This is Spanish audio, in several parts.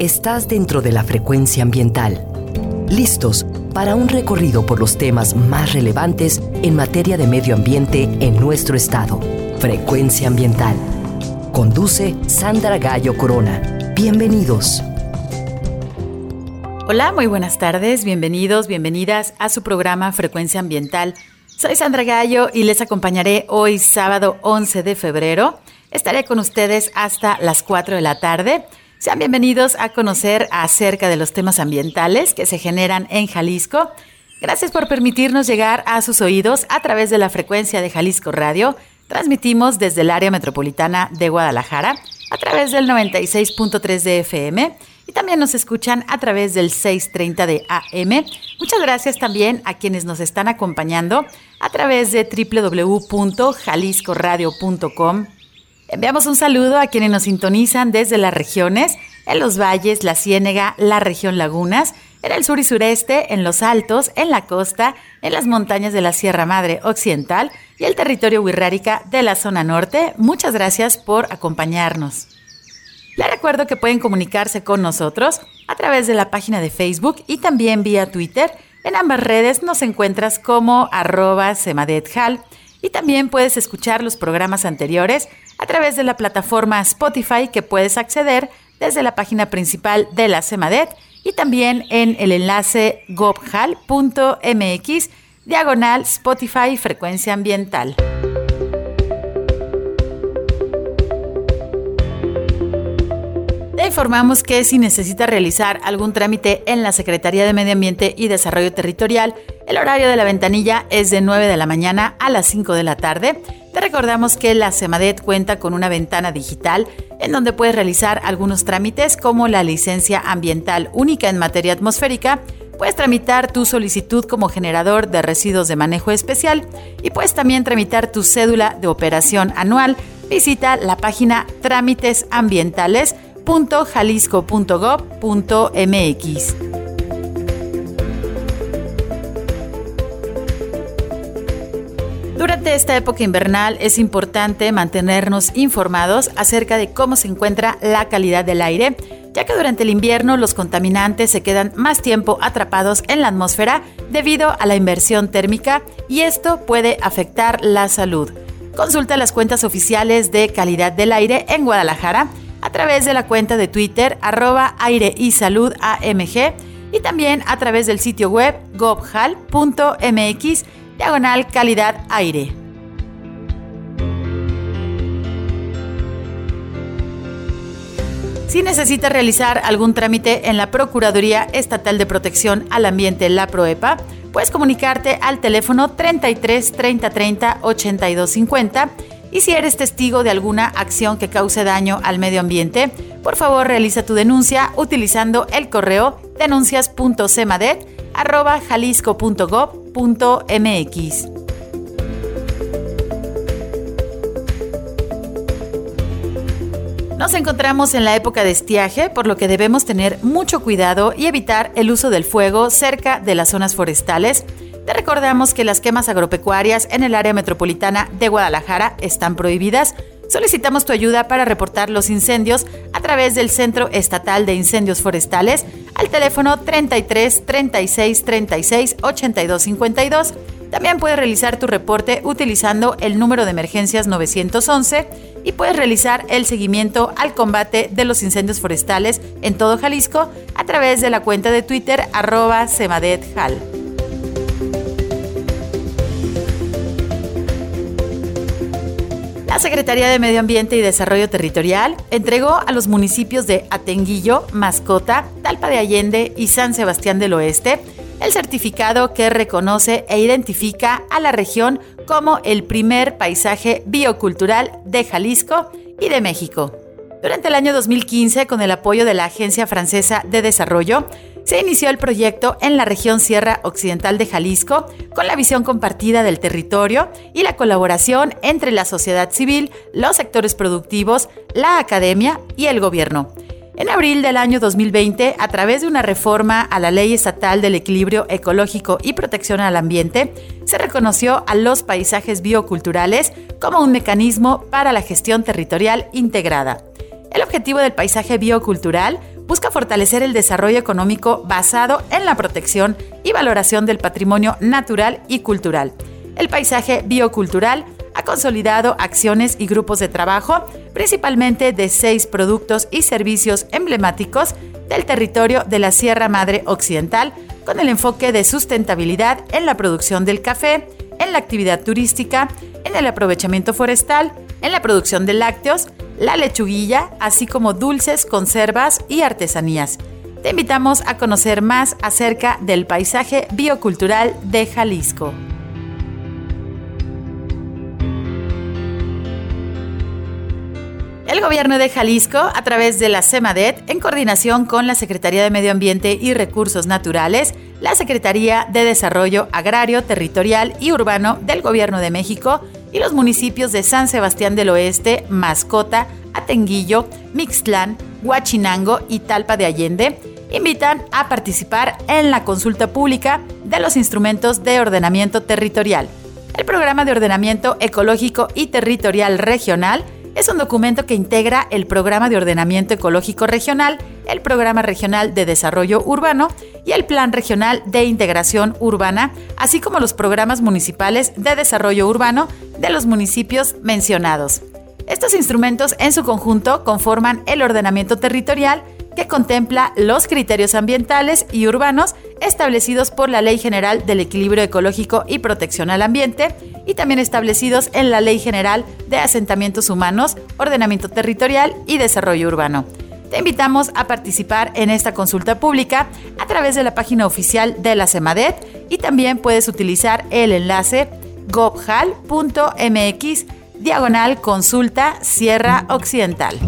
Estás dentro de la frecuencia ambiental. Listos para un recorrido por los temas más relevantes en materia de medio ambiente en nuestro estado. Frecuencia ambiental. Conduce Sandra Gallo Corona. Bienvenidos. Hola, muy buenas tardes, bienvenidos, bienvenidas a su programa Frecuencia Ambiental. Soy Sandra Gallo y les acompañaré hoy sábado 11 de febrero. Estaré con ustedes hasta las 4 de la tarde. Sean bienvenidos a conocer acerca de los temas ambientales que se generan en Jalisco. Gracias por permitirnos llegar a sus oídos a través de la frecuencia de Jalisco Radio. Transmitimos desde el área metropolitana de Guadalajara a través del 96.3 de FM y también nos escuchan a través del 630 de AM. Muchas gracias también a quienes nos están acompañando a través de www.jaliscoradio.com Enviamos un saludo a quienes nos sintonizan desde las regiones, en los valles, la Ciénega, la región Lagunas, en el sur y sureste, en los altos, en la costa, en las montañas de la Sierra Madre Occidental y el territorio Huirrárica de la zona norte. Muchas gracias por acompañarnos. Les recuerdo que pueden comunicarse con nosotros a través de la página de Facebook y también vía Twitter. En ambas redes nos encuentras como arroba y también puedes escuchar los programas anteriores a través de la plataforma Spotify que puedes acceder desde la página principal de la CEMADET y también en el enlace gobhal.mx diagonal Spotify Frecuencia Ambiental. Informamos que si necesitas realizar algún trámite en la Secretaría de Medio Ambiente y Desarrollo Territorial, el horario de la ventanilla es de 9 de la mañana a las 5 de la tarde. Te recordamos que la SEMADET cuenta con una ventana digital en donde puedes realizar algunos trámites como la licencia ambiental única en materia atmosférica, puedes tramitar tu solicitud como generador de residuos de manejo especial y puedes también tramitar tu cédula de operación anual. Visita la página Trámites Ambientales www.jalisco.gov.mx. Durante esta época invernal es importante mantenernos informados acerca de cómo se encuentra la calidad del aire, ya que durante el invierno los contaminantes se quedan más tiempo atrapados en la atmósfera debido a la inversión térmica y esto puede afectar la salud. Consulta las cuentas oficiales de calidad del aire en Guadalajara a través de la cuenta de Twitter arroba aire y salud AMG y también a través del sitio web gobhal.mx diagonal calidad aire. Si necesita realizar algún trámite en la Procuraduría Estatal de Protección al Ambiente, la PROEPA, puedes comunicarte al teléfono 33 30 30 82 50 y si eres testigo de alguna acción que cause daño al medio ambiente, por favor realiza tu denuncia utilizando el correo denuncias.cemadet.jalisco.gov.mx. Nos encontramos en la época de estiaje, por lo que debemos tener mucho cuidado y evitar el uso del fuego cerca de las zonas forestales, te recordamos que las quemas agropecuarias en el área metropolitana de Guadalajara están prohibidas. Solicitamos tu ayuda para reportar los incendios a través del Centro Estatal de Incendios Forestales al teléfono 33 36 36 82 52. También puedes realizar tu reporte utilizando el número de emergencias 911 y puedes realizar el seguimiento al combate de los incendios forestales en todo Jalisco a través de la cuenta de Twitter arroba semadethal. La Secretaría de Medio Ambiente y Desarrollo Territorial entregó a los municipios de Atenguillo, Mascota, Talpa de Allende y San Sebastián del Oeste el certificado que reconoce e identifica a la región como el primer paisaje biocultural de Jalisco y de México. Durante el año 2015, con el apoyo de la Agencia Francesa de Desarrollo, se inició el proyecto en la región Sierra Occidental de Jalisco con la visión compartida del territorio y la colaboración entre la sociedad civil, los sectores productivos, la academia y el gobierno. En abril del año 2020, a través de una reforma a la Ley Estatal del Equilibrio Ecológico y Protección al Ambiente, se reconoció a los paisajes bioculturales como un mecanismo para la gestión territorial integrada. El objetivo del paisaje biocultural busca fortalecer el desarrollo económico basado en la protección y valoración del patrimonio natural y cultural. El paisaje biocultural ha consolidado acciones y grupos de trabajo, principalmente de seis productos y servicios emblemáticos del territorio de la Sierra Madre Occidental, con el enfoque de sustentabilidad en la producción del café, en la actividad turística, en el aprovechamiento forestal, en la producción de lácteos, la lechuguilla, así como dulces, conservas y artesanías. Te invitamos a conocer más acerca del paisaje biocultural de Jalisco. El gobierno de Jalisco, a través de la CEMADET, en coordinación con la Secretaría de Medio Ambiente y Recursos Naturales, la Secretaría de Desarrollo Agrario, Territorial y Urbano del Gobierno de México y los municipios de San Sebastián del Oeste, Mascota, Atenguillo, Mixtlán, Huachinango y Talpa de Allende, invitan a participar en la consulta pública de los instrumentos de ordenamiento territorial. El Programa de Ordenamiento Ecológico y Territorial Regional es un documento que integra el Programa de Ordenamiento Ecológico Regional, el Programa Regional de Desarrollo Urbano y el Plan Regional de Integración Urbana, así como los programas municipales de desarrollo urbano de los municipios mencionados. Estos instrumentos en su conjunto conforman el ordenamiento territorial que contempla los criterios ambientales y urbanos establecidos por la Ley General del Equilibrio Ecológico y Protección al Ambiente y también establecidos en la Ley General de Asentamientos Humanos, Ordenamiento Territorial y Desarrollo Urbano. Te invitamos a participar en esta consulta pública a través de la página oficial de la CEMADET y también puedes utilizar el enlace gobhal.mx diagonal consulta Sierra Occidental.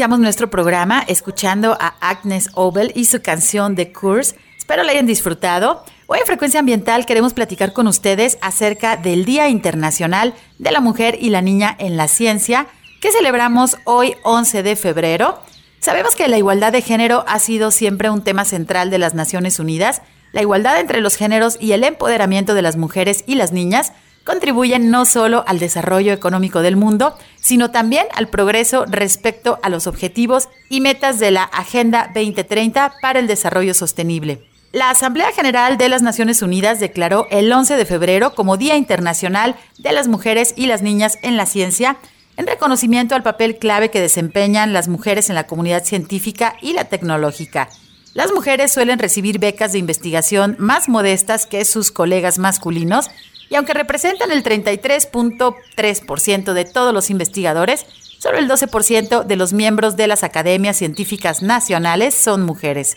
Iniciamos nuestro programa escuchando a Agnes Obel y su canción The Curse. Espero la hayan disfrutado. Hoy en Frecuencia Ambiental queremos platicar con ustedes acerca del Día Internacional de la Mujer y la Niña en la Ciencia, que celebramos hoy 11 de febrero. Sabemos que la igualdad de género ha sido siempre un tema central de las Naciones Unidas. La igualdad entre los géneros y el empoderamiento de las mujeres y las niñas contribuyen no solo al desarrollo económico del mundo, sino también al progreso respecto a los objetivos y metas de la Agenda 2030 para el Desarrollo Sostenible. La Asamblea General de las Naciones Unidas declaró el 11 de febrero como Día Internacional de las Mujeres y las Niñas en la Ciencia, en reconocimiento al papel clave que desempeñan las mujeres en la comunidad científica y la tecnológica. Las mujeres suelen recibir becas de investigación más modestas que sus colegas masculinos, y aunque representan el 33.3% de todos los investigadores, solo el 12% de los miembros de las academias científicas nacionales son mujeres.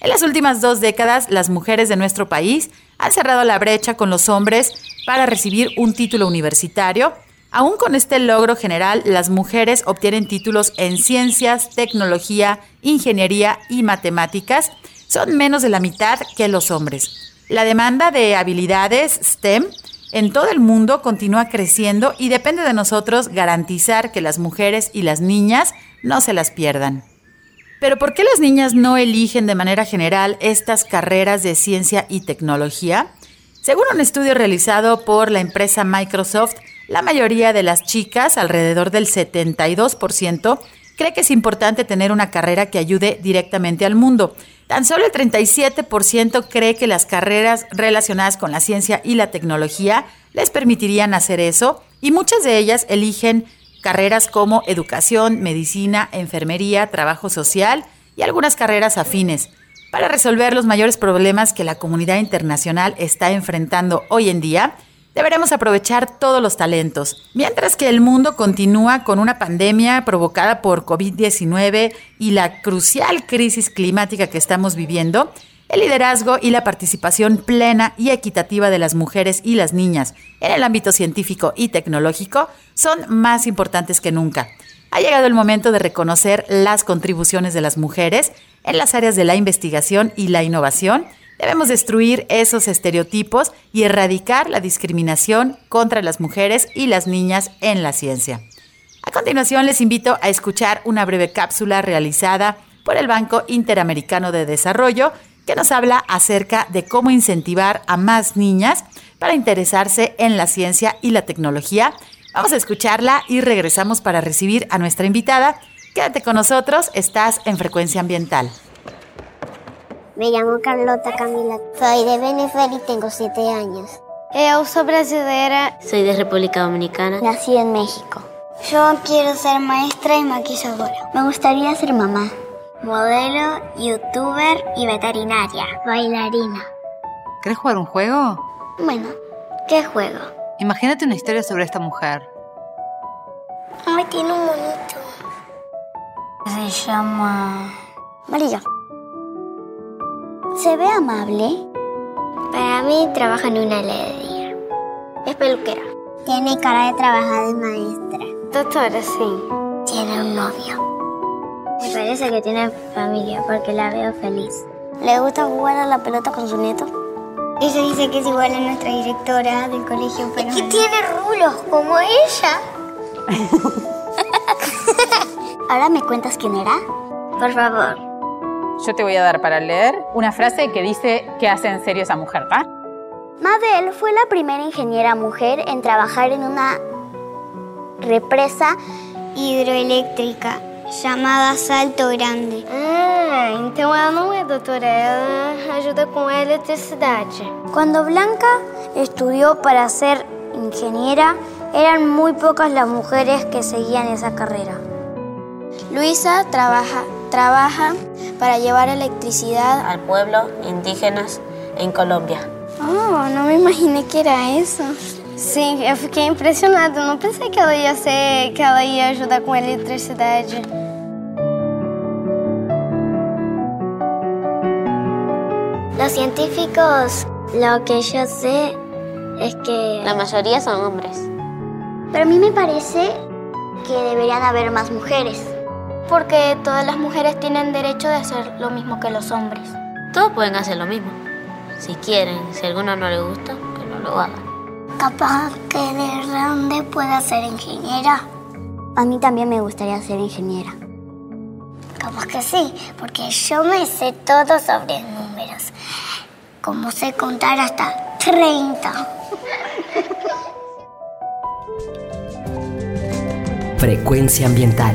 En las últimas dos décadas, las mujeres de nuestro país han cerrado la brecha con los hombres para recibir un título universitario. Aún con este logro general, las mujeres obtienen títulos en ciencias, tecnología, ingeniería y matemáticas. Son menos de la mitad que los hombres. La demanda de habilidades STEM en todo el mundo continúa creciendo y depende de nosotros garantizar que las mujeres y las niñas no se las pierdan. Pero ¿por qué las niñas no eligen de manera general estas carreras de ciencia y tecnología? Según un estudio realizado por la empresa Microsoft, la mayoría de las chicas, alrededor del 72%, cree que es importante tener una carrera que ayude directamente al mundo. Tan solo el 37% cree que las carreras relacionadas con la ciencia y la tecnología les permitirían hacer eso y muchas de ellas eligen carreras como educación, medicina, enfermería, trabajo social y algunas carreras afines. Para resolver los mayores problemas que la comunidad internacional está enfrentando hoy en día, Deberemos aprovechar todos los talentos. Mientras que el mundo continúa con una pandemia provocada por COVID-19 y la crucial crisis climática que estamos viviendo, el liderazgo y la participación plena y equitativa de las mujeres y las niñas en el ámbito científico y tecnológico son más importantes que nunca. Ha llegado el momento de reconocer las contribuciones de las mujeres en las áreas de la investigación y la innovación Debemos destruir esos estereotipos y erradicar la discriminación contra las mujeres y las niñas en la ciencia. A continuación les invito a escuchar una breve cápsula realizada por el Banco Interamericano de Desarrollo que nos habla acerca de cómo incentivar a más niñas para interesarse en la ciencia y la tecnología. Vamos a escucharla y regresamos para recibir a nuestra invitada. Quédate con nosotros, estás en Frecuencia Ambiental. Me llamo Carlota Camila. Soy de Venezuela y tengo 7 años. Yo soy brasileña. Soy de República Dominicana. Nací en México. Yo quiero ser maestra y maquilladora. Me gustaría ser mamá. Modelo, youtuber y veterinaria. Bailarina. ¿Querés jugar un juego? Bueno, ¿qué juego? Imagínate una historia sobre esta mujer. Ay, tiene un monito. Se llama... María. ¿Se ve amable? Para mí trabaja en una heladería. Es peluquera. Tiene cara de trabajar de maestra. Doctora, sí. Tiene un novio. Me parece que tiene familia porque la veo feliz. ¿Le gusta jugar a la pelota con su nieto? Ella dice que es igual a nuestra directora del colegio, pero... ¿Y que tiene rulos como ella? ¿Ahora me cuentas quién era? Por favor. Yo te voy a dar para leer una frase que dice que hace en serio esa mujer, ¿va? Mabel fue la primera ingeniera mujer en trabajar en una represa hidroeléctrica llamada Salto Grande. Ah, então ela não é doutora, ela ajuda com a eletricidade. Cuando Blanca estudió para ser ingeniera, eran muy pocas las mujeres que seguían esa carrera. Luisa trabaja, trabaja para llevar electricidad al pueblo indígenas en Colombia. Oh, no me imaginé que era eso. Sim, eu fiquei impressionada. Não pensei que ela ia ser, que ela ia ajudar com eletricidade. Los científicos, lo que yo sé es que la mayoría son hombres. Pero a mí me parece que deberían haber más mujeres porque todas las mujeres tienen derecho de hacer lo mismo que los hombres. Todos pueden hacer lo mismo. Si quieren, si a alguno no le gusta, que no lo hagan. Capaz que de grande pueda ser ingeniera. A mí también me gustaría ser ingeniera. Capaz que sí, porque yo me sé todo sobre números. Como sé contar hasta 30. Frecuencia ambiental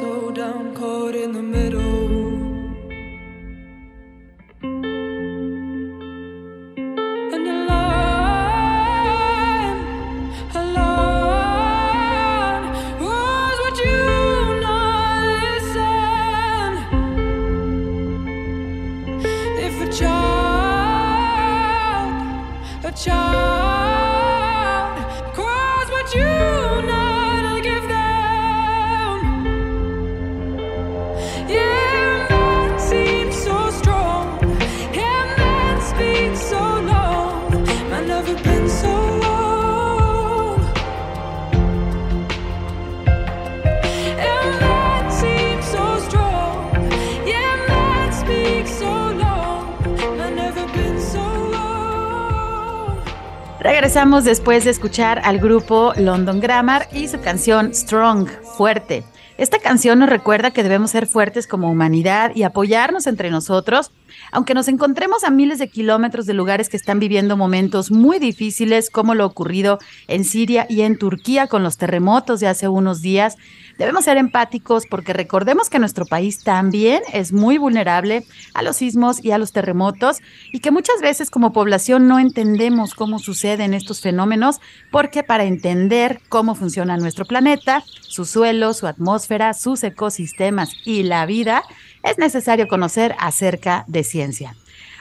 slow down Regresamos después de escuchar al grupo London Grammar y su canción Strong, fuerte. Esta canción nos recuerda que debemos ser fuertes como humanidad y apoyarnos entre nosotros, aunque nos encontremos a miles de kilómetros de lugares que están viviendo momentos muy difíciles, como lo ocurrido en Siria y en Turquía con los terremotos de hace unos días. Debemos ser empáticos porque recordemos que nuestro país también es muy vulnerable a los sismos y a los terremotos y que muchas veces como población no entendemos cómo suceden estos fenómenos porque para entender cómo funciona nuestro planeta, su suelo, su atmósfera, sus ecosistemas y la vida, es necesario conocer acerca de ciencia.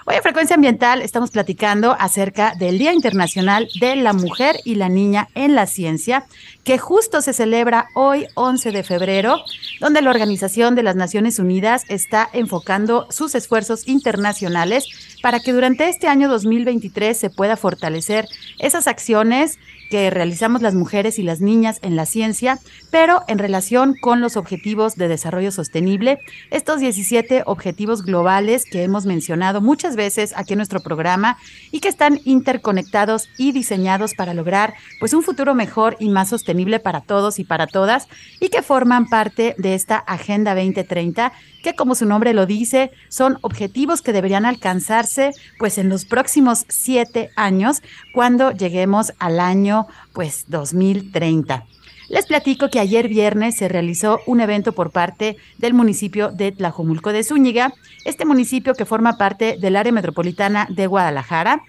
Hoy en Frecuencia Ambiental estamos platicando acerca del Día Internacional de la Mujer y la Niña en la Ciencia, que justo se celebra hoy 11 de febrero, donde la Organización de las Naciones Unidas está enfocando sus esfuerzos internacionales para que durante este año 2023 se pueda fortalecer esas acciones que realizamos las mujeres y las niñas en la ciencia, pero en relación con los objetivos de desarrollo sostenible, estos 17 objetivos globales que hemos mencionado muchas veces aquí en nuestro programa y que están interconectados y diseñados para lograr pues un futuro mejor y más sostenible para todos y para todas y que forman parte de esta Agenda 2030 que como su nombre lo dice, son objetivos que deberían alcanzarse pues en los próximos siete años cuando lleguemos al año pues 2030. Les platico que ayer viernes se realizó un evento por parte del municipio de Tlajomulco de Zúñiga, este municipio que forma parte del área metropolitana de Guadalajara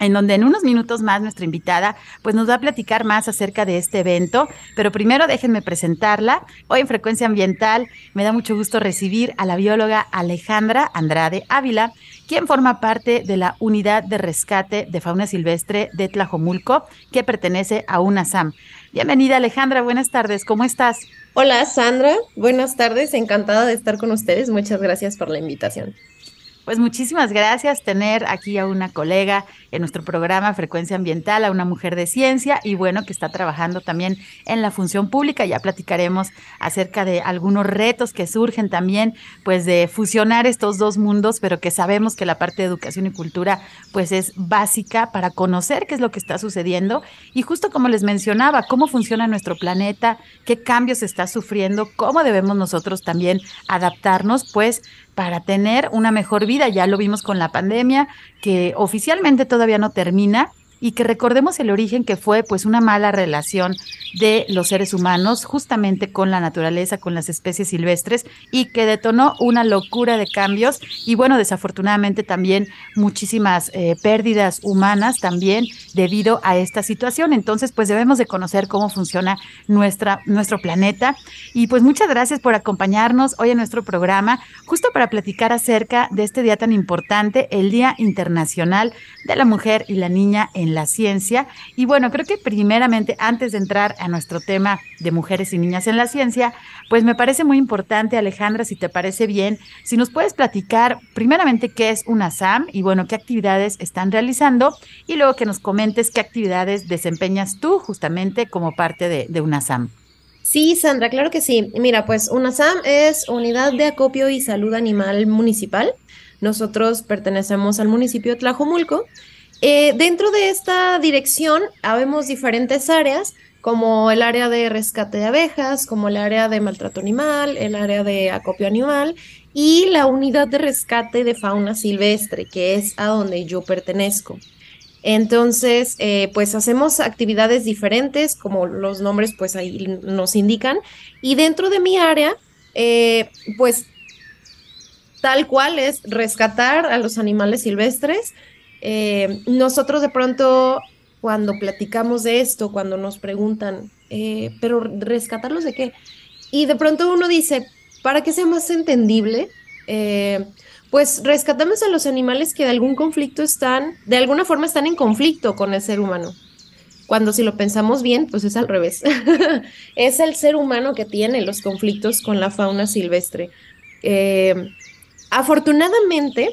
en donde en unos minutos más nuestra invitada pues nos va a platicar más acerca de este evento, pero primero déjenme presentarla. Hoy en Frecuencia Ambiental me da mucho gusto recibir a la bióloga Alejandra Andrade Ávila, quien forma parte de la Unidad de Rescate de Fauna Silvestre de Tlajomulco, que pertenece a UNASAM. Bienvenida Alejandra, buenas tardes, ¿cómo estás? Hola Sandra, buenas tardes, encantada de estar con ustedes, muchas gracias por la invitación. Pues muchísimas gracias tener aquí a una colega en nuestro programa Frecuencia Ambiental, a una mujer de ciencia y bueno, que está trabajando también en la función pública. Ya platicaremos acerca de algunos retos que surgen también, pues de fusionar estos dos mundos, pero que sabemos que la parte de educación y cultura pues es básica para conocer qué es lo que está sucediendo. Y justo como les mencionaba, cómo funciona nuestro planeta, qué cambios está sufriendo, cómo debemos nosotros también adaptarnos, pues para tener una mejor vida. Ya lo vimos con la pandemia, que oficialmente todavía no termina y que recordemos el origen que fue pues una mala relación de los seres humanos justamente con la naturaleza, con las especies silvestres y que detonó una locura de cambios y bueno, desafortunadamente también muchísimas eh, pérdidas humanas también debido a esta situación. Entonces pues debemos de conocer cómo funciona nuestra, nuestro planeta y pues muchas gracias por acompañarnos hoy en nuestro programa justo para platicar acerca de este día tan importante, el Día Internacional de la Mujer y la Niña en la ciencia. Y bueno, creo que primeramente, antes de entrar a nuestro tema de mujeres y niñas en la ciencia, pues me parece muy importante, Alejandra, si te parece bien, si nos puedes platicar primeramente qué es una SAM y bueno, qué actividades están realizando y luego que nos comentes qué actividades desempeñas tú justamente como parte de, una SAM. Sí, Sandra, claro que sí. Mira, pues UNASAM es Unidad de Acopio y Salud Animal Municipal. Nosotros pertenecemos al municipio de Tlajomulco. Eh, dentro de esta dirección habemos diferentes áreas, como el área de rescate de abejas, como el área de maltrato animal, el área de acopio animal y la unidad de rescate de fauna silvestre, que es a donde yo pertenezco. Entonces, eh, pues hacemos actividades diferentes, como los nombres pues ahí nos indican, y dentro de mi área, eh, pues tal cual es rescatar a los animales silvestres. Eh, nosotros de pronto, cuando platicamos de esto, cuando nos preguntan, eh, pero rescatarlos de qué? Y de pronto uno dice, para que sea más entendible, eh, pues rescatamos a los animales que de algún conflicto están, de alguna forma están en conflicto con el ser humano. Cuando si lo pensamos bien, pues es al revés. es el ser humano que tiene los conflictos con la fauna silvestre. Afortunadamente,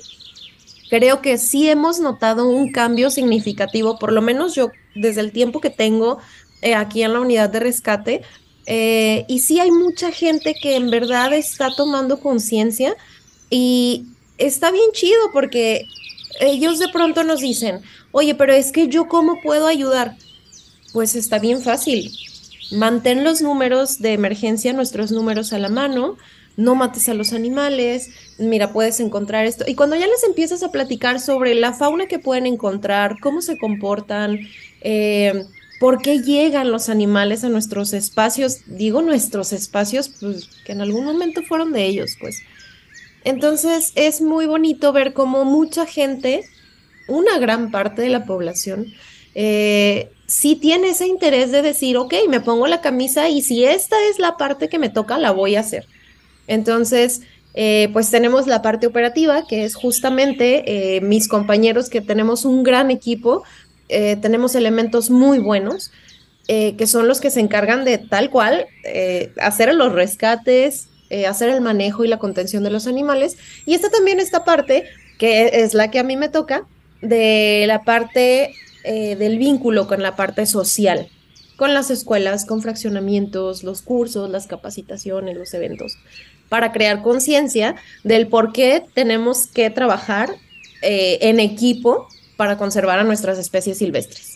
creo que sí hemos notado un cambio significativo, por lo menos yo desde el tiempo que tengo eh, aquí en la unidad de rescate, eh, y sí hay mucha gente que en verdad está tomando conciencia y está bien chido porque ellos de pronto nos dicen, oye, pero es que yo cómo puedo ayudar. Pues está bien fácil. Mantén los números de emergencia, nuestros números a la mano, no mates a los animales, mira, puedes encontrar esto. Y cuando ya les empiezas a platicar sobre la fauna que pueden encontrar, cómo se comportan, eh, por qué llegan los animales a nuestros espacios, digo nuestros espacios, pues que en algún momento fueron de ellos, pues. Entonces es muy bonito ver cómo mucha gente, una gran parte de la población, eh, sí tiene ese interés de decir, ok, me pongo la camisa y si esta es la parte que me toca, la voy a hacer. Entonces, eh, pues tenemos la parte operativa, que es justamente eh, mis compañeros que tenemos un gran equipo, eh, tenemos elementos muy buenos, que son los que se encargan de tal cual hacer los rescates, hacer el manejo y la contención de los animales. Y está también esta parte, que es la que a mí me toca, de la parte del vínculo con la parte social, con las escuelas, con fraccionamientos, los cursos, las capacitaciones, los eventos para crear conciencia del por qué tenemos que trabajar eh, en equipo para conservar a nuestras especies silvestres.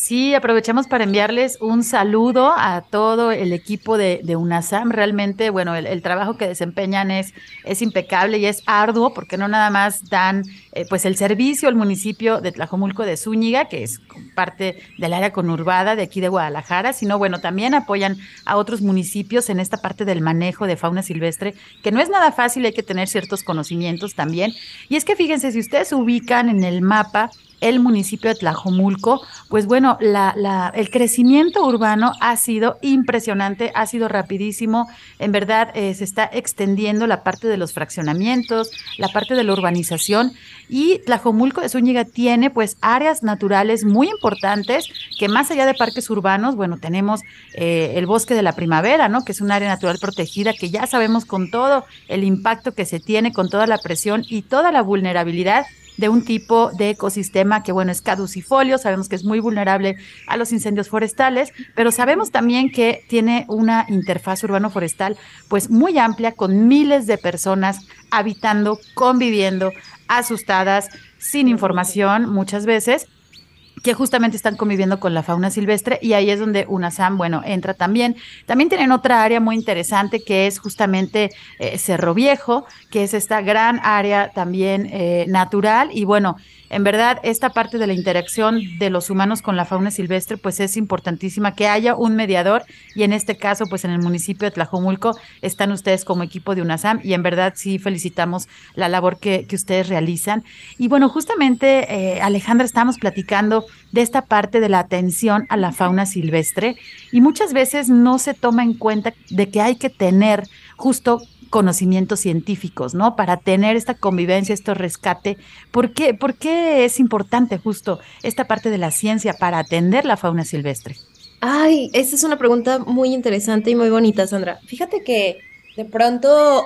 Sí, aprovechamos para enviarles un saludo a todo el equipo de, UNASAM. Realmente, bueno, el, el, trabajo que desempeñan es, es impecable y es arduo porque no nada más dan eh, pues el servicio al municipio de Tlajomulco de Zúñiga, que es parte del área conurbada de aquí de Guadalajara, sino bueno, también apoyan a otros municipios en esta parte del manejo de fauna silvestre, que no es nada fácil, hay que tener ciertos conocimientos también. Y es que fíjense, si ustedes ubican en el mapa, el municipio de Tlajomulco, pues bueno, la, la, el crecimiento urbano ha sido impresionante, ha sido rapidísimo, en verdad eh, se está extendiendo la parte de los fraccionamientos, la parte de la urbanización y Tlajomulco de Zúñiga tiene pues áreas naturales muy importantes que más allá de parques urbanos, bueno, tenemos eh, el bosque de la primavera, ¿no? Que es un área natural protegida que ya sabemos con todo el impacto que se tiene, con toda la presión y toda la vulnerabilidad de un tipo de ecosistema que, bueno, es caducifolio, sabemos que es muy vulnerable a los incendios forestales, pero sabemos también que tiene una interfaz urbano-forestal pues muy amplia con miles de personas habitando, conviviendo, asustadas, sin información muchas veces que justamente están conviviendo con la fauna silvestre y ahí es donde UNASAM, bueno, entra también. También tienen otra área muy interesante que es justamente eh, Cerro Viejo, que es esta gran área también eh, natural y bueno, en verdad esta parte de la interacción de los humanos con la fauna silvestre pues es importantísima que haya un mediador y en este caso pues en el municipio de Tlajomulco están ustedes como equipo de UNASAM y en verdad sí felicitamos la labor que, que ustedes realizan. Y bueno, justamente eh, Alejandra estamos platicando de esta parte de la atención a la fauna silvestre y muchas veces no se toma en cuenta de que hay que tener justo conocimientos científicos, ¿no? Para tener esta convivencia, este rescate. ¿Por qué, ¿Por qué es importante justo esta parte de la ciencia para atender la fauna silvestre? Ay, esa es una pregunta muy interesante y muy bonita, Sandra. Fíjate que de pronto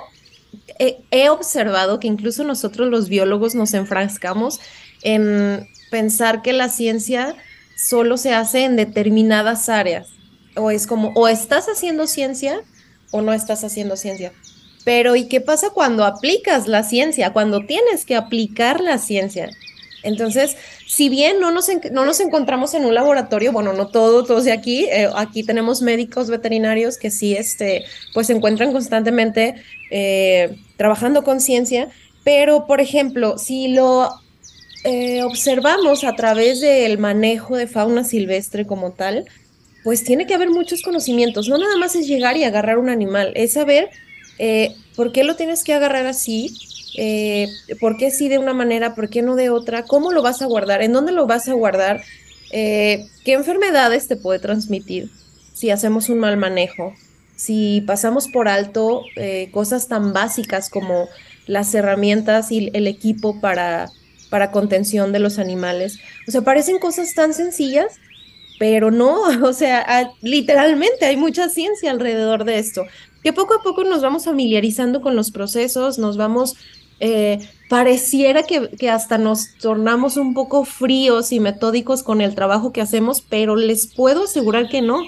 he, he observado que incluso nosotros los biólogos nos enfrascamos en pensar que la ciencia solo se hace en determinadas áreas. O es como, o estás haciendo ciencia o no estás haciendo ciencia. Pero ¿y qué pasa cuando aplicas la ciencia? Cuando tienes que aplicar la ciencia. Entonces, si bien no nos, no nos encontramos en un laboratorio, bueno, no todos, todos de aquí, eh, aquí tenemos médicos veterinarios que sí, este, pues se encuentran constantemente eh, trabajando con ciencia, pero, por ejemplo, si lo eh, observamos a través del manejo de fauna silvestre como tal, pues tiene que haber muchos conocimientos. No nada más es llegar y agarrar un animal, es saber eh, por qué lo tienes que agarrar así, eh, por qué sí de una manera, por qué no de otra, cómo lo vas a guardar, en dónde lo vas a guardar, eh, qué enfermedades te puede transmitir si hacemos un mal manejo, si pasamos por alto eh, cosas tan básicas como las herramientas y el equipo para, para contención de los animales. O sea, parecen cosas tan sencillas, pero no, o sea, literalmente hay mucha ciencia alrededor de esto, que poco a poco nos vamos familiarizando con los procesos, nos vamos, eh, pareciera que, que hasta nos tornamos un poco fríos y metódicos con el trabajo que hacemos, pero les puedo asegurar que no,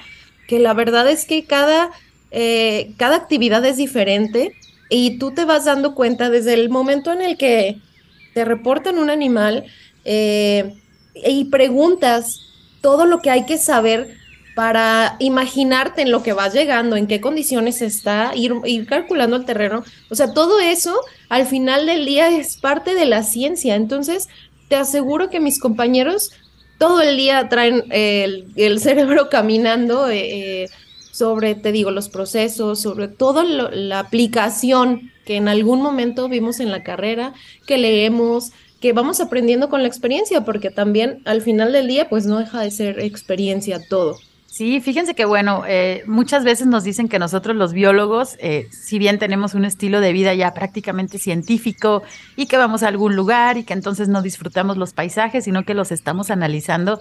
que la verdad es que cada, eh, cada actividad es diferente y tú te vas dando cuenta desde el momento en el que te reportan un animal eh, y preguntas todo lo que hay que saber para imaginarte en lo que vas llegando, en qué condiciones está, ir, calculando el terreno. O sea, todo eso al final del día es parte de la ciencia. Entonces, te aseguro que mis compañeros todo el día traen el, cerebro caminando eh, eh, sobre, te digo, los procesos, sobre toda la aplicación que en algún momento vimos en la carrera, que leemos, que vamos aprendiendo con la experiencia, porque también al final del día, pues no deja de ser experiencia todo. Sí, fíjense que bueno, eh, muchas veces nos dicen que nosotros los biólogos, eh, si bien tenemos un estilo de vida ya prácticamente científico y que vamos a algún lugar y que entonces no disfrutamos los paisajes, sino que los estamos analizando,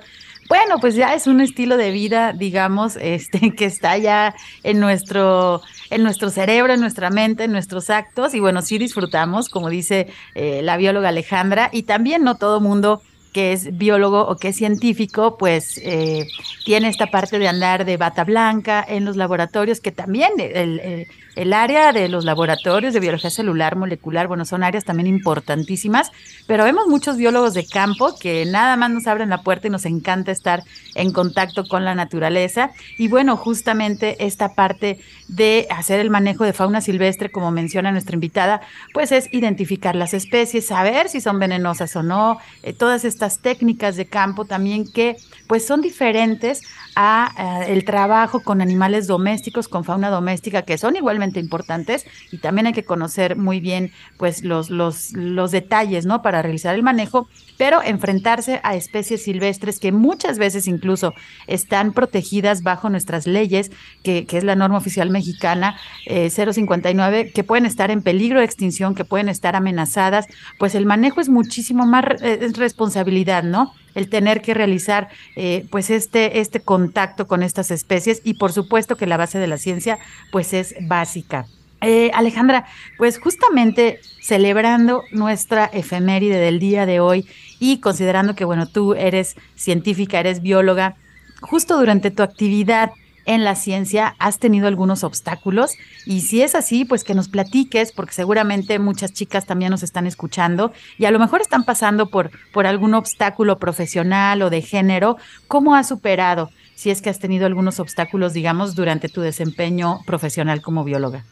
bueno, pues ya es un estilo de vida, digamos, este, que está ya en nuestro, en nuestro cerebro, en nuestra mente, en nuestros actos y bueno, sí disfrutamos, como dice eh, la bióloga Alejandra, y también no todo mundo que es biólogo o que es científico, pues eh, tiene esta parte de andar de bata blanca en los laboratorios, que también el, el- el área de los laboratorios de biología celular, molecular, bueno, son áreas también importantísimas, pero vemos muchos biólogos de campo que nada más nos abren la puerta y nos encanta estar en contacto con la naturaleza. Y bueno, justamente esta parte de hacer el manejo de fauna silvestre, como menciona nuestra invitada, pues es identificar las especies, saber si son venenosas o no, eh, todas estas técnicas de campo también que pues son diferentes a el trabajo con animales domésticos, con fauna doméstica, que son igualmente importantes y también hay que conocer muy bien pues los, los, los detalles, ¿no? Para realizar el manejo, pero enfrentarse a especies silvestres que muchas veces incluso están protegidas bajo nuestras leyes, que, que es la norma oficial mexicana eh, 059, que pueden estar en peligro de extinción, que pueden estar amenazadas, pues el manejo es muchísimo más eh, es responsabilidad, ¿no? El tener que realizar eh, pues este, este contacto con estas especies y por supuesto que la base de la ciencia pues es básica. Eh, Alejandra, pues justamente celebrando nuestra efeméride del día de hoy y considerando que, bueno, tú eres científica, eres bióloga, justo durante tu actividad en la ciencia has tenido algunos obstáculos y si es así, pues que nos platiques, porque seguramente muchas chicas también nos están escuchando y a lo mejor están pasando por, por algún obstáculo profesional o de género. ¿Cómo has superado si es que has tenido algunos obstáculos, digamos, durante tu desempeño profesional como bióloga?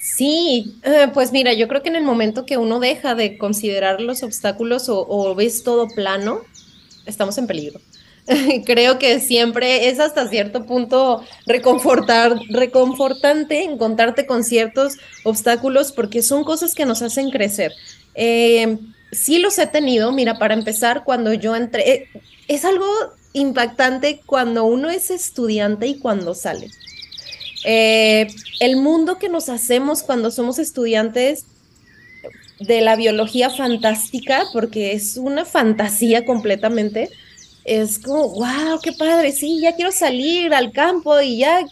Sí, eh, pues mira, yo creo que en el momento que uno deja de considerar los obstáculos o, o ves todo plano, estamos en peligro. Creo que siempre es hasta cierto punto reconfortar, reconfortante encontrarte con ciertos obstáculos porque son cosas que nos hacen crecer. Eh, sí los he tenido, mira, para empezar, cuando yo entré, eh, es algo impactante cuando uno es estudiante y cuando sale. Eh, el mundo que nos hacemos cuando somos estudiantes de la biología fantástica, porque es una fantasía completamente, es como, wow, qué padre, sí, ya quiero salir al campo y ya,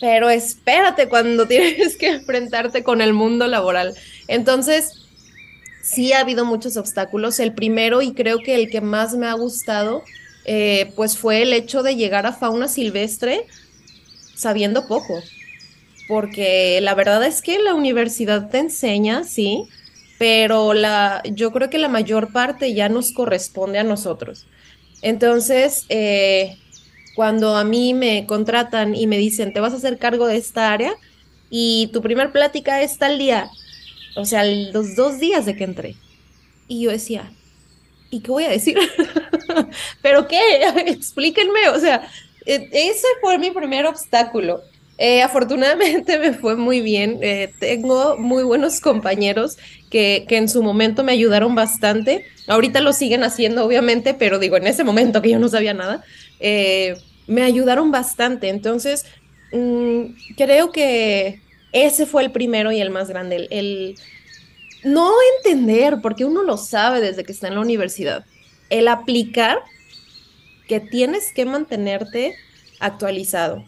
pero espérate cuando tienes que enfrentarte con el mundo laboral. Entonces, sí ha habido muchos obstáculos. El primero y creo que el que más me ha gustado, eh, pues fue el hecho de llegar a fauna silvestre sabiendo poco, porque la verdad es que la universidad te enseña, sí, pero la, yo creo que la mayor parte ya nos corresponde a nosotros. Entonces, eh, cuando a mí me contratan y me dicen, te vas a hacer cargo de esta área y tu primer plática es tal día, o sea, los dos días de que entré. Y yo decía, ¿y qué voy a decir? ¿Pero qué? Explíquenme, o sea, e- ese fue mi primer obstáculo. Eh, afortunadamente me fue muy bien. eh, tengo muy buenos compañeros que, que en su momento me ayudaron bastante. Ahorita lo siguen haciendo, obviamente, pero digo, en ese momento que yo no sabía nada, eh, me ayudaron bastante. Entonces, mm, creo que ese fue el primero y el más grande, el, el no entender, porque uno lo sabe desde que está en la universidad, el aplicar que tienes que mantenerte actualizado,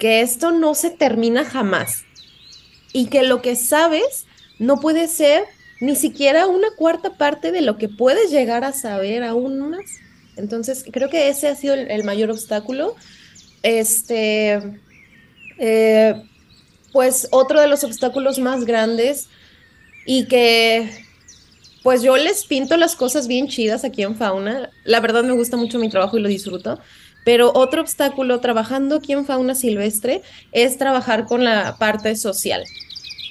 que esto no se termina jamás y que lo que sabes no puede ser ni siquiera una cuarta parte de lo que puedes llegar a saber aún más. Entonces, creo que ese ha sido el, mayor obstáculo. Este, eh, pues otro de los obstáculos más grandes y que pues yo les pinto las cosas bien chidas aquí en Fauna. La verdad me gusta mucho mi trabajo y lo disfruto. Pero otro obstáculo trabajando aquí en Fauna Silvestre es trabajar con la parte social.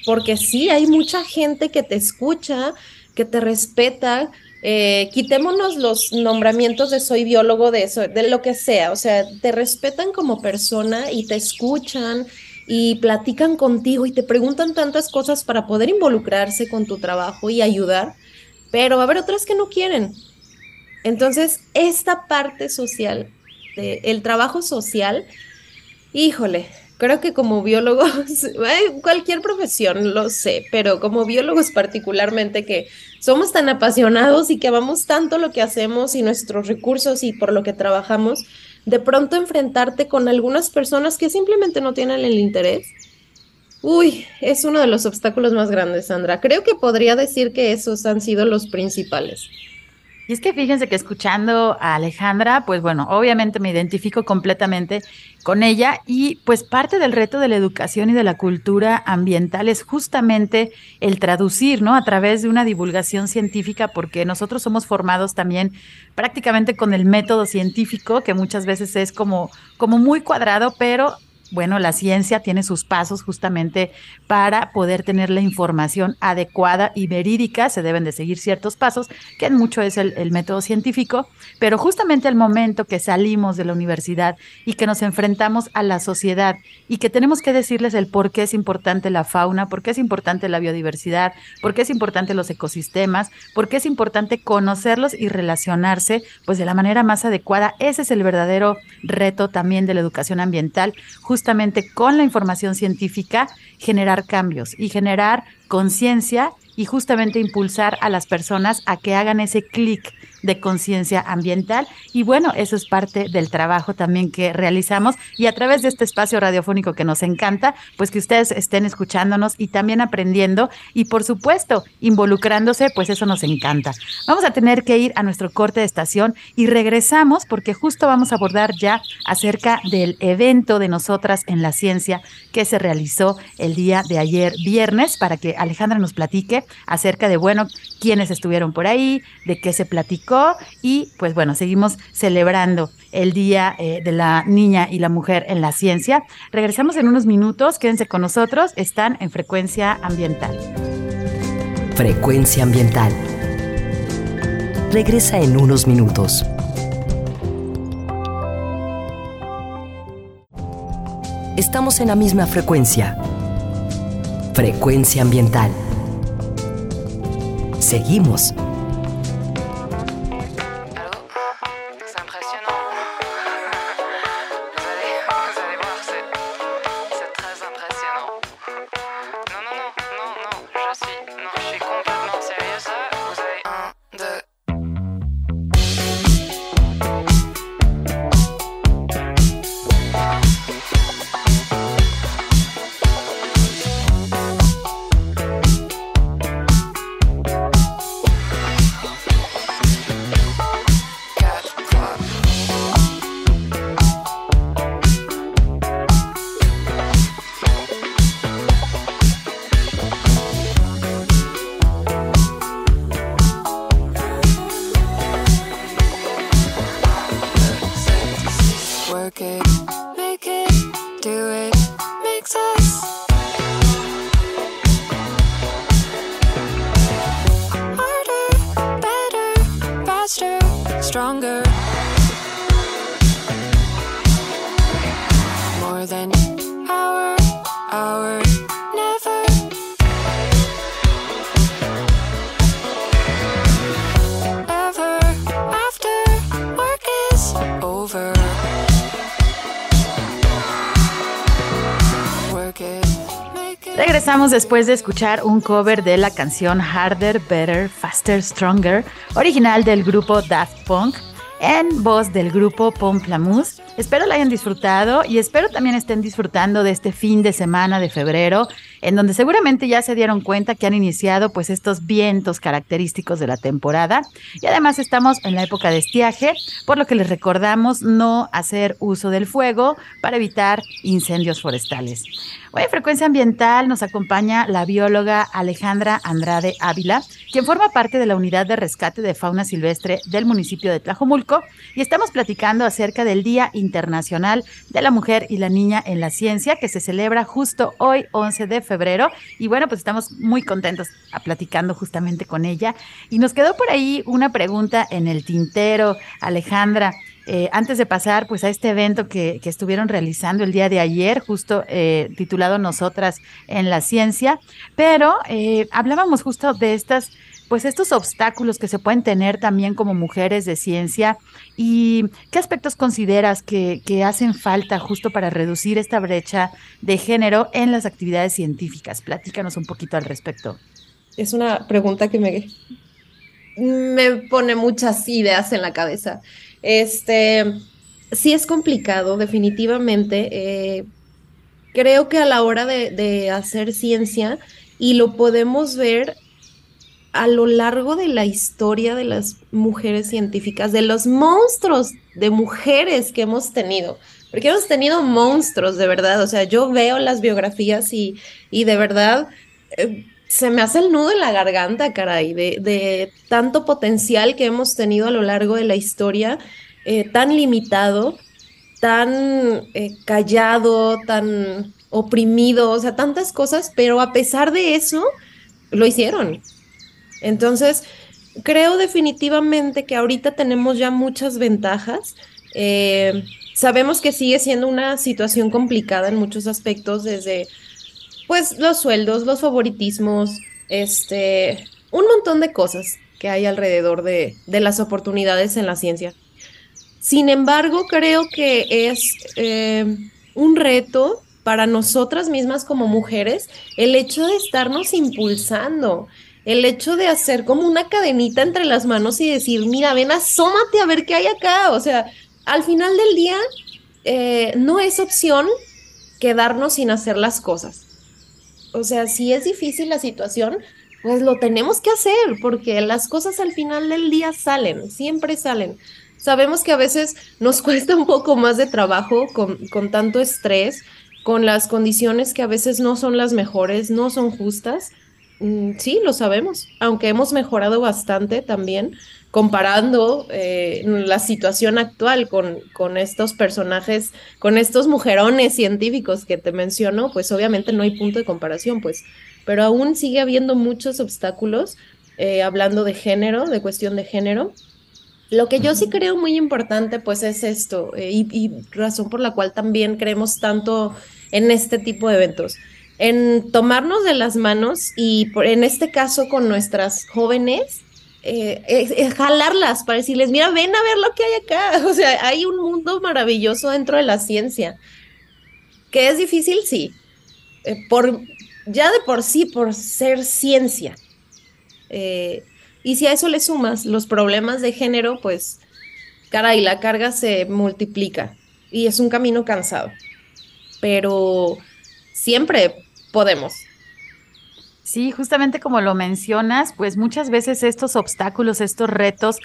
Porque sí, hay mucha gente que te escucha, que te respeta. Eh, quitémonos los nombramientos de soy biólogo, de eso, de lo que sea. O sea, te respetan como persona y te escuchan y platican contigo y te preguntan tantas cosas para poder involucrarse con tu trabajo y ayudar, pero va a haber otras que no quieren. Entonces, esta parte social, de, el trabajo social, híjole, creo que como biólogos, cualquier profesión lo sé, pero como biólogos particularmente que somos tan apasionados y que amamos tanto lo que hacemos y nuestros recursos y por lo que trabajamos, de pronto enfrentarte con algunas personas que simplemente no tienen el interés. Uy, es uno de los obstáculos más grandes, Sandra. Creo que podría decir que esos han sido los principales. Y es que fíjense que escuchando a Alejandra, pues bueno, obviamente me identifico completamente con ella y pues parte del reto de la educación y de la cultura ambiental es justamente el traducir, ¿no? A través de una divulgación científica, porque nosotros somos formados también prácticamente con el método científico, que muchas veces es como, como muy cuadrado, pero bueno, la ciencia tiene sus pasos justamente para poder tener la información adecuada y verídica. Se deben de seguir ciertos pasos, que en mucho es el, método científico, pero justamente el momento que salimos de la universidad y que nos enfrentamos a la sociedad y que tenemos que decirles el por qué es importante la fauna, por qué es importante la biodiversidad, por qué es importante los ecosistemas, por qué es importante conocerlos y relacionarse pues de la manera más adecuada. Ese es el verdadero reto también de la educación ambiental justamente con la información científica generar cambios y generar conciencia y justamente impulsar a las personas a que hagan ese clic de conciencia ambiental. Y bueno, eso es parte del trabajo también que realizamos y a través de este espacio radiofónico que nos encanta, pues que ustedes estén escuchándonos y también aprendiendo y por supuesto involucrándose, pues eso nos encanta. Vamos a tener que ir a nuestro corte de estación y regresamos porque justo vamos a abordar ya acerca del evento de nosotras en la ciencia que se realizó el día de ayer viernes para que Alejandra nos platique acerca de, bueno, quiénes estuvieron por ahí, de qué se platicó y pues bueno, seguimos celebrando el Día eh, de la Niña y la Mujer en la Ciencia. Regresamos en unos minutos, quédense con nosotros, están en Frecuencia Ambiental. Frecuencia Ambiental. Regresa en unos minutos. Estamos en la misma frecuencia. Frecuencia Ambiental. Seguimos después de escuchar un cover de la canción Harder, Better, Faster, Stronger, original del grupo Daft Punk, en voz del grupo Pomplamoose. Espero la hayan disfrutado y espero también estén disfrutando de este fin de semana de febrero, en donde seguramente ya se dieron cuenta que han iniciado pues estos vientos característicos de la temporada y además estamos en la época de estiaje, por lo que les recordamos no hacer uso del fuego para evitar incendios forestales. Hoy en Frecuencia Ambiental nos acompaña la bióloga Alejandra Andrade Ávila, quien forma parte de la Unidad de Rescate de Fauna Silvestre del municipio de Tlajomulco y estamos platicando acerca del Día Internacional de la Mujer y la Niña en la Ciencia que se celebra justo hoy 11 de febrero y bueno, pues estamos muy contentos a platicando justamente con ella. Y nos quedó por ahí una pregunta en el tintero, Alejandra. Eh, antes de pasar pues a este evento que, que estuvieron realizando el día de ayer, justo eh, titulado Nosotras en la Ciencia, pero eh, hablábamos justo de estas pues estos obstáculos que se pueden tener también como mujeres de ciencia y qué aspectos consideras que, hacen falta justo para reducir esta brecha de género en las actividades científicas. Platícanos un poquito al respecto. Es una pregunta que me, me pone muchas ideas en la cabeza. Este, sí es complicado, definitivamente. Eh, creo que a la hora de, hacer ciencia, y lo podemos ver a lo largo de la historia de las mujeres científicas, de los monstruos de mujeres que hemos tenido, porque hemos tenido monstruos de verdad, o sea, yo veo las biografías y, y de verdad... Eh, se me hace el nudo en la garganta, caray, de, de, tanto potencial que hemos tenido a lo largo de la historia, eh, tan limitado, tan eh, callado, tan oprimido, o sea, tantas cosas, pero a pesar de eso, lo hicieron. Entonces, creo definitivamente que ahorita tenemos ya muchas ventajas. Eh, sabemos que sigue siendo una situación complicada en muchos aspectos, desde pues los sueldos, los favoritismos, este, un montón de cosas que hay alrededor de, de las oportunidades en la ciencia. Sin embargo, creo que es eh, un reto para nosotras mismas como mujeres el hecho de estarnos impulsando, el hecho de hacer como una cadenita entre las manos y decir, mira, ven, asómate a ver qué hay acá. O sea, al final del día, eh, no es opción quedarnos sin hacer las cosas o sea, si es difícil la situación, pues lo tenemos que hacer, porque las cosas al final del día salen, siempre salen. Sabemos que a veces nos cuesta un poco más de trabajo con, con tanto estrés, con las condiciones que a veces no son las mejores, no son justas. Mm, sí, lo sabemos, aunque hemos mejorado bastante también, comparando eh, la situación actual con, con, estos personajes, con estos mujerones científicos que te menciono, pues obviamente no hay punto de comparación, pues, pero aún sigue habiendo muchos obstáculos eh, hablando de género, de cuestión de género. Lo que yo sí creo muy importante, pues, es esto, eh, y, y razón por la cual también creemos tanto en este tipo de eventos en tomarnos de las manos y en este caso con nuestras jóvenes, eh, jalarlas para decirles, mira, ven a ver lo que hay acá. O sea, hay un mundo maravilloso dentro de la ciencia. ¿Que es difícil? Sí. Eh, por, ya de por sí, por ser ciencia. Eh, y si a eso le sumas los problemas de género, pues, caray, la carga se multiplica. Y es un camino cansado. Pero siempre podemos. Sí, justamente como lo mencionas, pues muchas veces estos obstáculos, estos retos,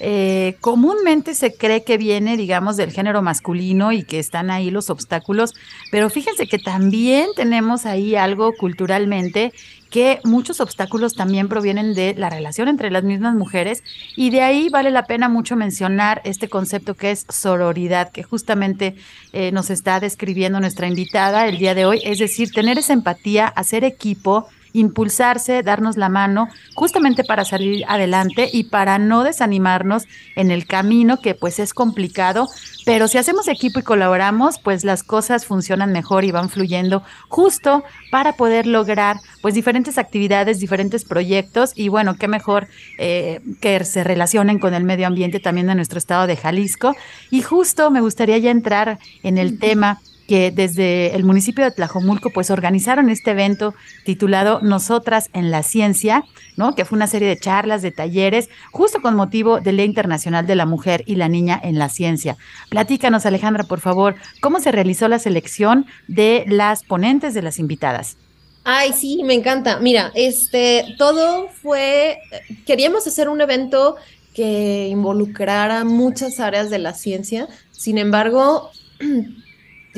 eh, comúnmente se cree que viene, digamos, del género masculino y que están ahí los obstáculos, pero fíjense que también tenemos ahí algo culturalmente que muchos obstáculos también provienen de la relación entre las mismas mujeres y de ahí vale la pena mucho mencionar este concepto que es sororidad, que justamente eh, nos está describiendo nuestra invitada el día de hoy, es decir, tener esa empatía, hacer equipo, impulsarse, darnos la mano, justamente para salir adelante y para no desanimarnos en el camino que pues es complicado, pero si hacemos equipo y colaboramos, pues las cosas funcionan mejor y van fluyendo justo para poder lograr pues diferentes actividades, diferentes proyectos. Y bueno, qué mejor eh, que se relacionen con el medio ambiente también de nuestro estado de Jalisco. Y justo me gustaría ya entrar en el tema que desde el municipio de Tlajomulco pues organizaron este evento titulado Nosotras en la Ciencia, ¿no? Que fue una serie de charlas, de talleres, justo con motivo del Día Internacional de la Mujer y la Niña en la Ciencia. Platícanos, Alejandra, por favor, ¿cómo se realizó la selección de las ponentes de las invitadas? Ay, sí, me encanta. Mira, este, todo fue, queríamos hacer un evento que involucrara muchas áreas de la ciencia. Sin embargo,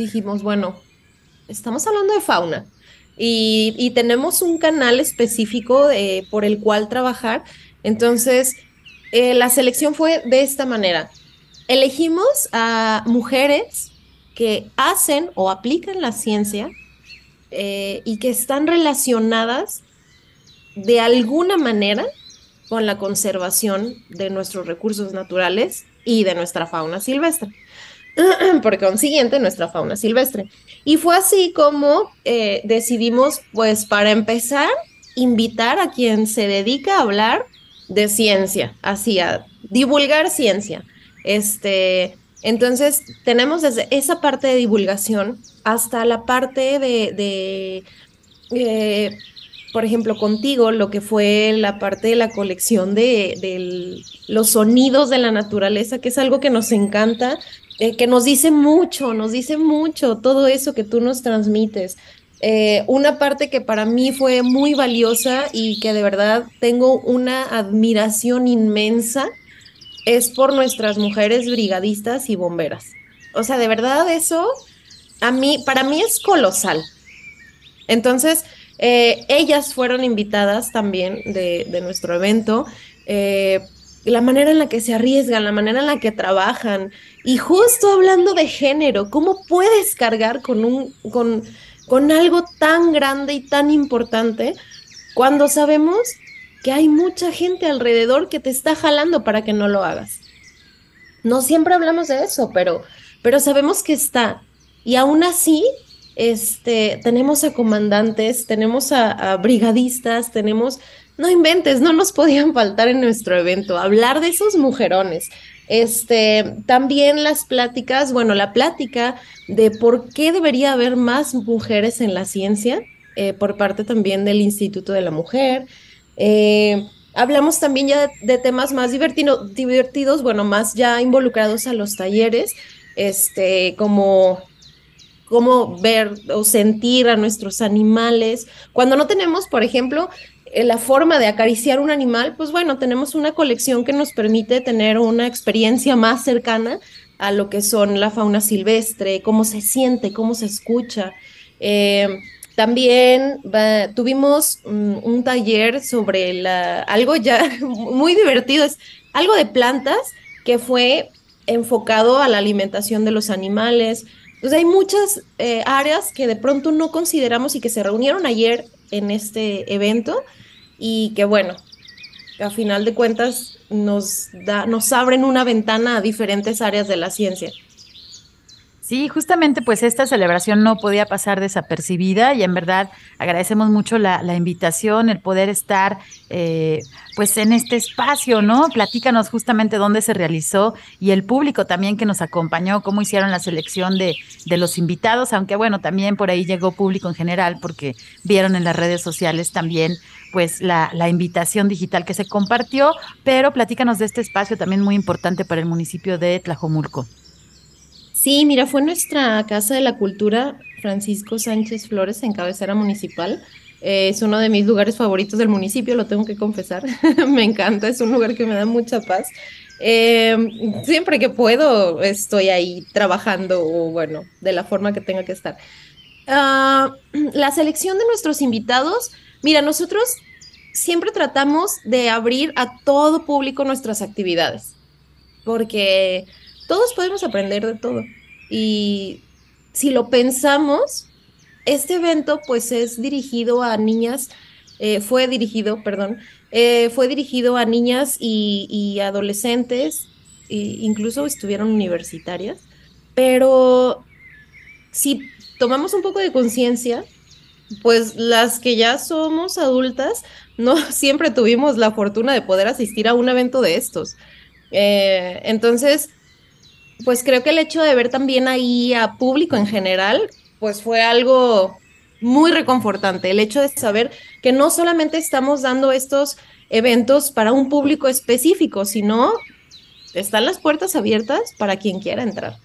dijimos, bueno, estamos hablando de fauna y, tenemos un canal específico eh, por el cual trabajar. Entonces, eh, la selección fue de esta manera. Elegimos a mujeres que hacen o aplican la ciencia eh, y que están relacionadas de alguna manera con la conservación de nuestros recursos naturales y de nuestra fauna silvestre. Por consiguiente, nuestra fauna silvestre. Y fue así como eh, decidimos, pues para empezar, invitar a quien se dedica a hablar de ciencia, así a divulgar ciencia. Este, entonces, tenemos desde esa parte de divulgación hasta la parte de, de eh, por ejemplo, contigo, lo que fue la parte de la colección de, de los sonidos de la naturaleza, que es algo que nos encanta, eh, que nos dice mucho, nos dice mucho todo eso que tú nos transmites. Eh, una parte que para mí fue muy valiosa y que de verdad tengo una admiración inmensa es por nuestras mujeres brigadistas y bomberas. O sea, de verdad eso a mí, para mí es colosal. Entonces, eh, ellas fueron invitadas también de, de nuestro evento. Eh, la manera en la que se arriesgan, la manera en la que trabajan. Y justo hablando de género, ¿cómo puedes cargar con, un, con, con algo tan grande y tan importante cuando sabemos que hay mucha gente alrededor que te está jalando para que no lo hagas? No siempre hablamos de eso, pero, pero sabemos que está. Y aún así, este, tenemos a comandantes, tenemos a, a, brigadistas, tenemos, no inventes, no nos podían faltar en nuestro evento, hablar de esos mujerones. Este, también las pláticas, bueno, la plática de por qué debería haber más mujeres en la ciencia, eh, por parte también del Instituto de la Mujer. Eh, hablamos también ya de, temas más divertido, divertidos, bueno, más ya involucrados a los talleres, este, como cómo ver o sentir a nuestros animales. Cuando no tenemos, por ejemplo, la forma de acariciar un animal, pues bueno, tenemos una colección que nos permite tener una experiencia más cercana a lo que son la fauna silvestre, cómo se siente, cómo se escucha. Eh, también tuvimos um, un taller sobre la, algo ya muy divertido, es algo de plantas que fue enfocado a la alimentación de los animales, entonces hay muchas eh, áreas que de pronto no consideramos y que se reunieron ayer en este evento y que bueno, a final de cuentas nos, da, nos abren una ventana a diferentes áreas de la ciencia. Sí, justamente pues esta celebración no podía pasar desapercibida y en verdad agradecemos mucho la, la invitación, el poder estar eh, pues en este espacio, ¿no? Platícanos justamente dónde se realizó y el público también que nos acompañó, cómo hicieron la selección de, de los invitados, aunque bueno, también por ahí llegó público en general porque vieron en las redes sociales también pues la, la invitación digital que se compartió, pero platícanos de este espacio también muy importante para el municipio de Tlajomulco. Sí, mira, fue nuestra Casa de la Cultura Francisco Sánchez Flores en cabecera municipal. Eh, es uno de mis lugares favoritos del municipio, lo tengo que confesar. me encanta, es un lugar que me da mucha paz. Eh, siempre que puedo estoy ahí trabajando o bueno, de la forma que tenga que estar. Uh, la selección de nuestros invitados, mira, nosotros siempre tratamos de abrir a todo público nuestras actividades, porque todos podemos aprender de todo. Y si lo pensamos, este evento pues es dirigido a niñas, eh, fue dirigido, perdón, eh, fue dirigido a niñas y, adolescentes, e incluso estuvieron universitarias, pero si tomamos un poco de conciencia, pues las que ya somos adultas, no siempre tuvimos la fortuna de poder asistir a un evento de estos. Eh, entonces, pues creo que el hecho de ver también ahí a público en general, pues fue algo muy reconfortante. El hecho de saber que no solamente estamos dando estos eventos para un público específico, sino están las puertas abiertas para quien quiera entrar.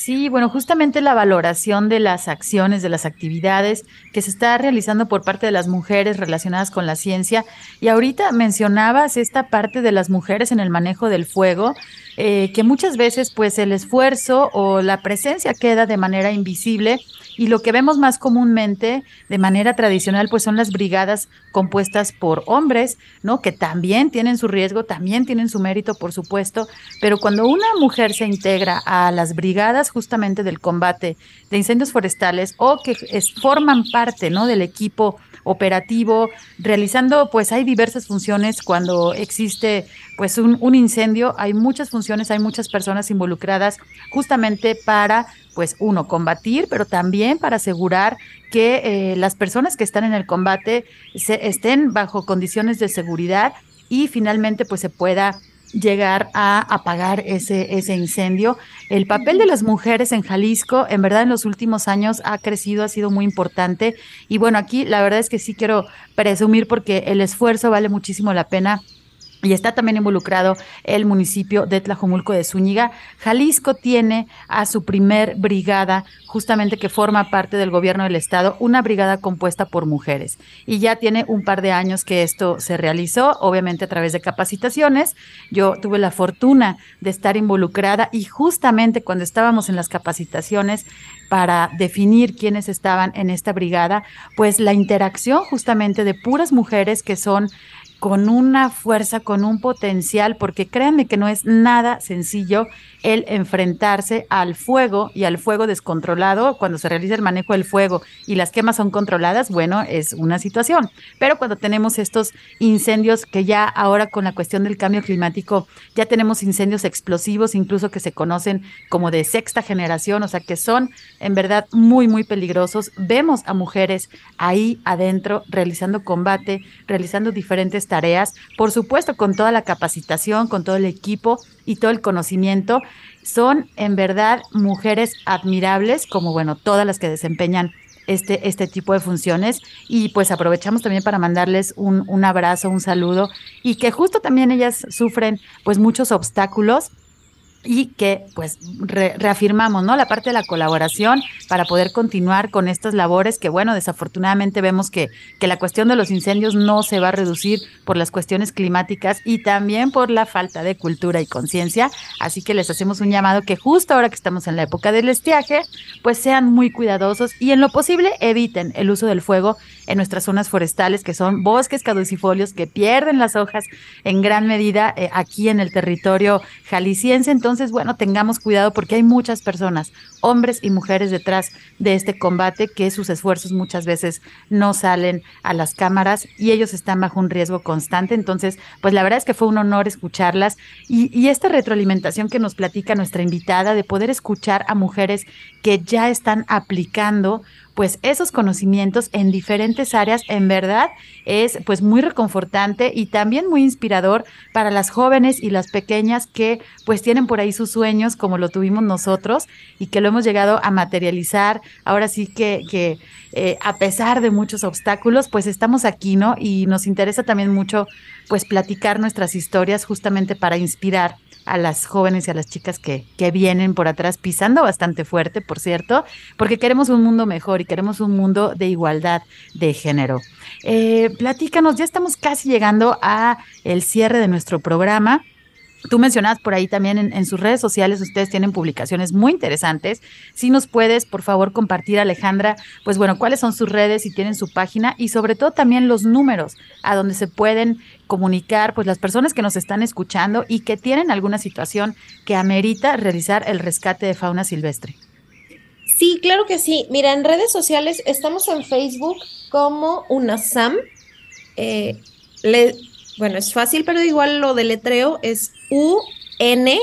Sí, bueno, justamente la valoración de las acciones, de las actividades que se está realizando por parte de las mujeres relacionadas con la ciencia. Y ahorita mencionabas esta parte de las mujeres en el manejo del fuego, eh, que muchas veces pues el esfuerzo o la presencia queda de manera invisible y lo que vemos más comúnmente de manera tradicional pues son las brigadas compuestas por hombres, ¿no? Que también tienen su riesgo, también tienen su mérito, por supuesto, pero cuando una mujer se integra a las brigadas justamente del combate de incendios forestales o que forman parte, ¿no? Del equipo operativo, realizando, pues hay diversas funciones. Cuando existe pues un, un, incendio, hay muchas funciones, hay muchas personas involucradas justamente para, pues uno, combatir, pero también para asegurar que eh, las personas que están en el combate se, estén bajo condiciones de seguridad y finalmente pues se pueda llegar a apagar ese, ese incendio. El papel de las mujeres en Jalisco, en verdad, en los últimos años ha crecido, ha sido muy importante. Y bueno, aquí la verdad es que sí quiero presumir porque el esfuerzo vale muchísimo la pena y está también involucrado el municipio de Tlajomulco de Zúñiga. Jalisco tiene a su primer brigada, justamente que forma parte del gobierno del estado, una brigada compuesta por mujeres. Y ya tiene un par de años que esto se realizó, obviamente a través de capacitaciones. Yo tuve la fortuna de estar involucrada y justamente cuando estábamos en las capacitaciones para definir quiénes estaban en esta brigada, pues la interacción justamente de puras mujeres que son con una fuerza, con un potencial, porque créanme que no es nada sencillo el enfrentarse al fuego y al fuego descontrolado. Cuando se realiza el manejo del fuego y las quemas son controladas, bueno, es una situación. Pero cuando tenemos estos incendios que ya ahora con la cuestión del cambio climático, ya tenemos incendios explosivos, incluso que se conocen como de sexta generación, o sea, que son en verdad muy, muy peligrosos. Vemos a mujeres ahí adentro realizando combate, realizando diferentes tareas, por supuesto con toda la capacitación, con todo el equipo y todo el conocimiento. Son en verdad mujeres admirables, como bueno, todas las que desempeñan este, este tipo de funciones. Y pues aprovechamos también para mandarles un, un abrazo, un saludo, y que justo también ellas sufren pues muchos obstáculos y que pues re reafirmamos, ¿no? La parte de la colaboración para poder continuar con estas labores que, bueno, desafortunadamente vemos que, que la cuestión de los incendios no se va a reducir por las cuestiones climáticas y también por la falta de cultura y conciencia. Así que les hacemos un llamado que justo ahora que estamos en la época del estiaje, pues sean muy cuidadosos y en lo posible eviten el uso del fuego en nuestras zonas forestales, que son bosques caducifolios que pierden las hojas en gran medida eh, aquí en el territorio jalisciense. Entonces, entonces, bueno, tengamos cuidado porque hay muchas personas, hombres y mujeres detrás de este combate que sus esfuerzos muchas veces no salen a las cámaras y ellos están bajo un riesgo constante. Entonces, pues la verdad es que fue un honor escucharlas y, y esta retroalimentación que nos platica nuestra invitada de poder escuchar a mujeres que ya están aplicando pues esos conocimientos en diferentes áreas en verdad es pues muy reconfortante y también muy inspirador para las jóvenes y las pequeñas que pues tienen por ahí sus sueños como lo tuvimos nosotros y que lo hemos llegado a materializar. Ahora sí que, eh, a pesar de muchos obstáculos pues estamos aquí, ¿no? Y nos interesa también mucho pues platicar nuestras historias justamente para inspirar a las jóvenes y a las chicas que, que vienen por atrás pisando bastante fuerte, por cierto, porque queremos un mundo mejor y queremos un mundo de igualdad de género. Eh, platícanos, ya estamos casi llegando a el cierre de nuestro programa. Tú mencionabas por ahí también en, sus redes sociales, ustedes tienen publicaciones muy interesantes. Si nos puedes, por favor, compartir, Alejandra, pues bueno, cuáles son sus redes, si tienen su página y sobre todo también los números a donde se pueden comunicar, pues las personas que nos están escuchando y que tienen alguna situación que amerita realizar el rescate de fauna silvestre. Sí, claro que sí. Mira, en redes sociales estamos en Facebook como UNASAM. Eh, le, bueno, es fácil, pero igual lo deletreo es U-N-A-S-A-M.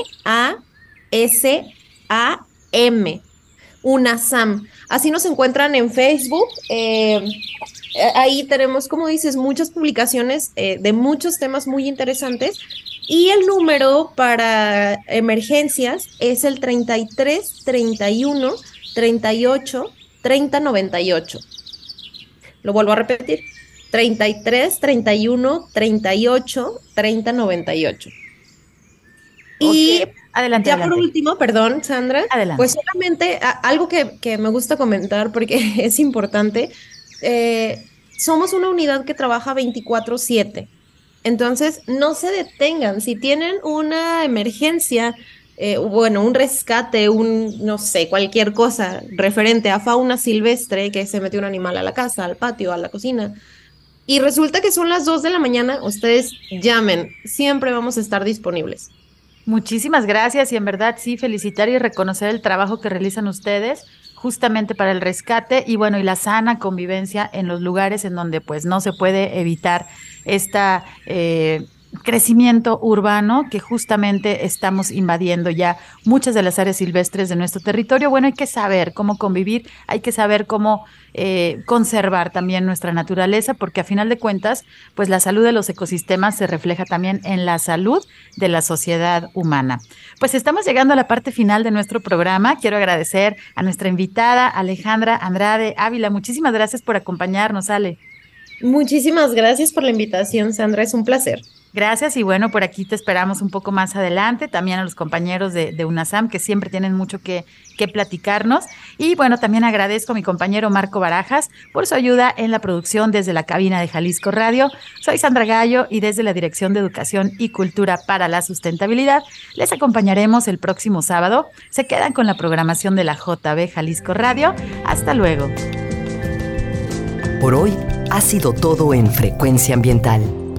UNASAM. Así nos encuentran en Facebook. Eh, ahí tenemos, como dices, muchas publicaciones eh, de muchos temas muy interesantes Y el número para emergencias es el 33 31 38 30 98. Lo vuelvo a repetir. 33 31 38 30 98. Y Ok, adelante, ya adelante. por último, perdón, Sandra, Adelante. pues solamente a- algo que, que me gusta comentar porque es importante, eh, somos una unidad que trabaja 24/7. Entonces, no se detengan. Si tienen una emergencia, eh, bueno, un rescate, un, no sé, cualquier cosa referente a fauna silvestre, que se metió un animal a la casa, al patio, a la cocina, y resulta que son las 2 de la mañana, ustedes llamen. Siempre vamos a estar disponibles. Muchísimas gracias y en verdad sí felicitar y reconocer el trabajo que realizan ustedes justamente para el rescate y bueno y la sana convivencia en los lugares en donde pues no se puede evitar esta eh, crecimiento urbano que justamente estamos invadiendo ya muchas de las áreas silvestres de nuestro territorio. Bueno, hay que saber cómo convivir, hay que saber cómo eh, conservar también nuestra naturaleza, porque a final de cuentas, pues la salud de los ecosistemas se refleja también en la salud de la sociedad humana. Pues estamos llegando a la parte final de nuestro programa. Quiero agradecer a nuestra invitada Alejandra Andrade Ávila. Muchísimas gracias por acompañarnos, Ale. Muchísimas gracias por la invitación, Sandra. Es un placer. Gracias y bueno, por aquí te esperamos un poco más adelante, también a los compañeros de, UNASAM que siempre tienen mucho que, que platicarnos. Y bueno, también agradezco a mi compañero Marco Barajas por su ayuda en la producción desde la cabina de Jalisco Radio. Soy Sandra Gallo y desde la Dirección de Educación y Cultura para la Sustentabilidad les acompañaremos el próximo sábado. Se quedan con la programación de la JB Jalisco Radio. Hasta luego. Por hoy ha sido todo en Frecuencia Ambiental.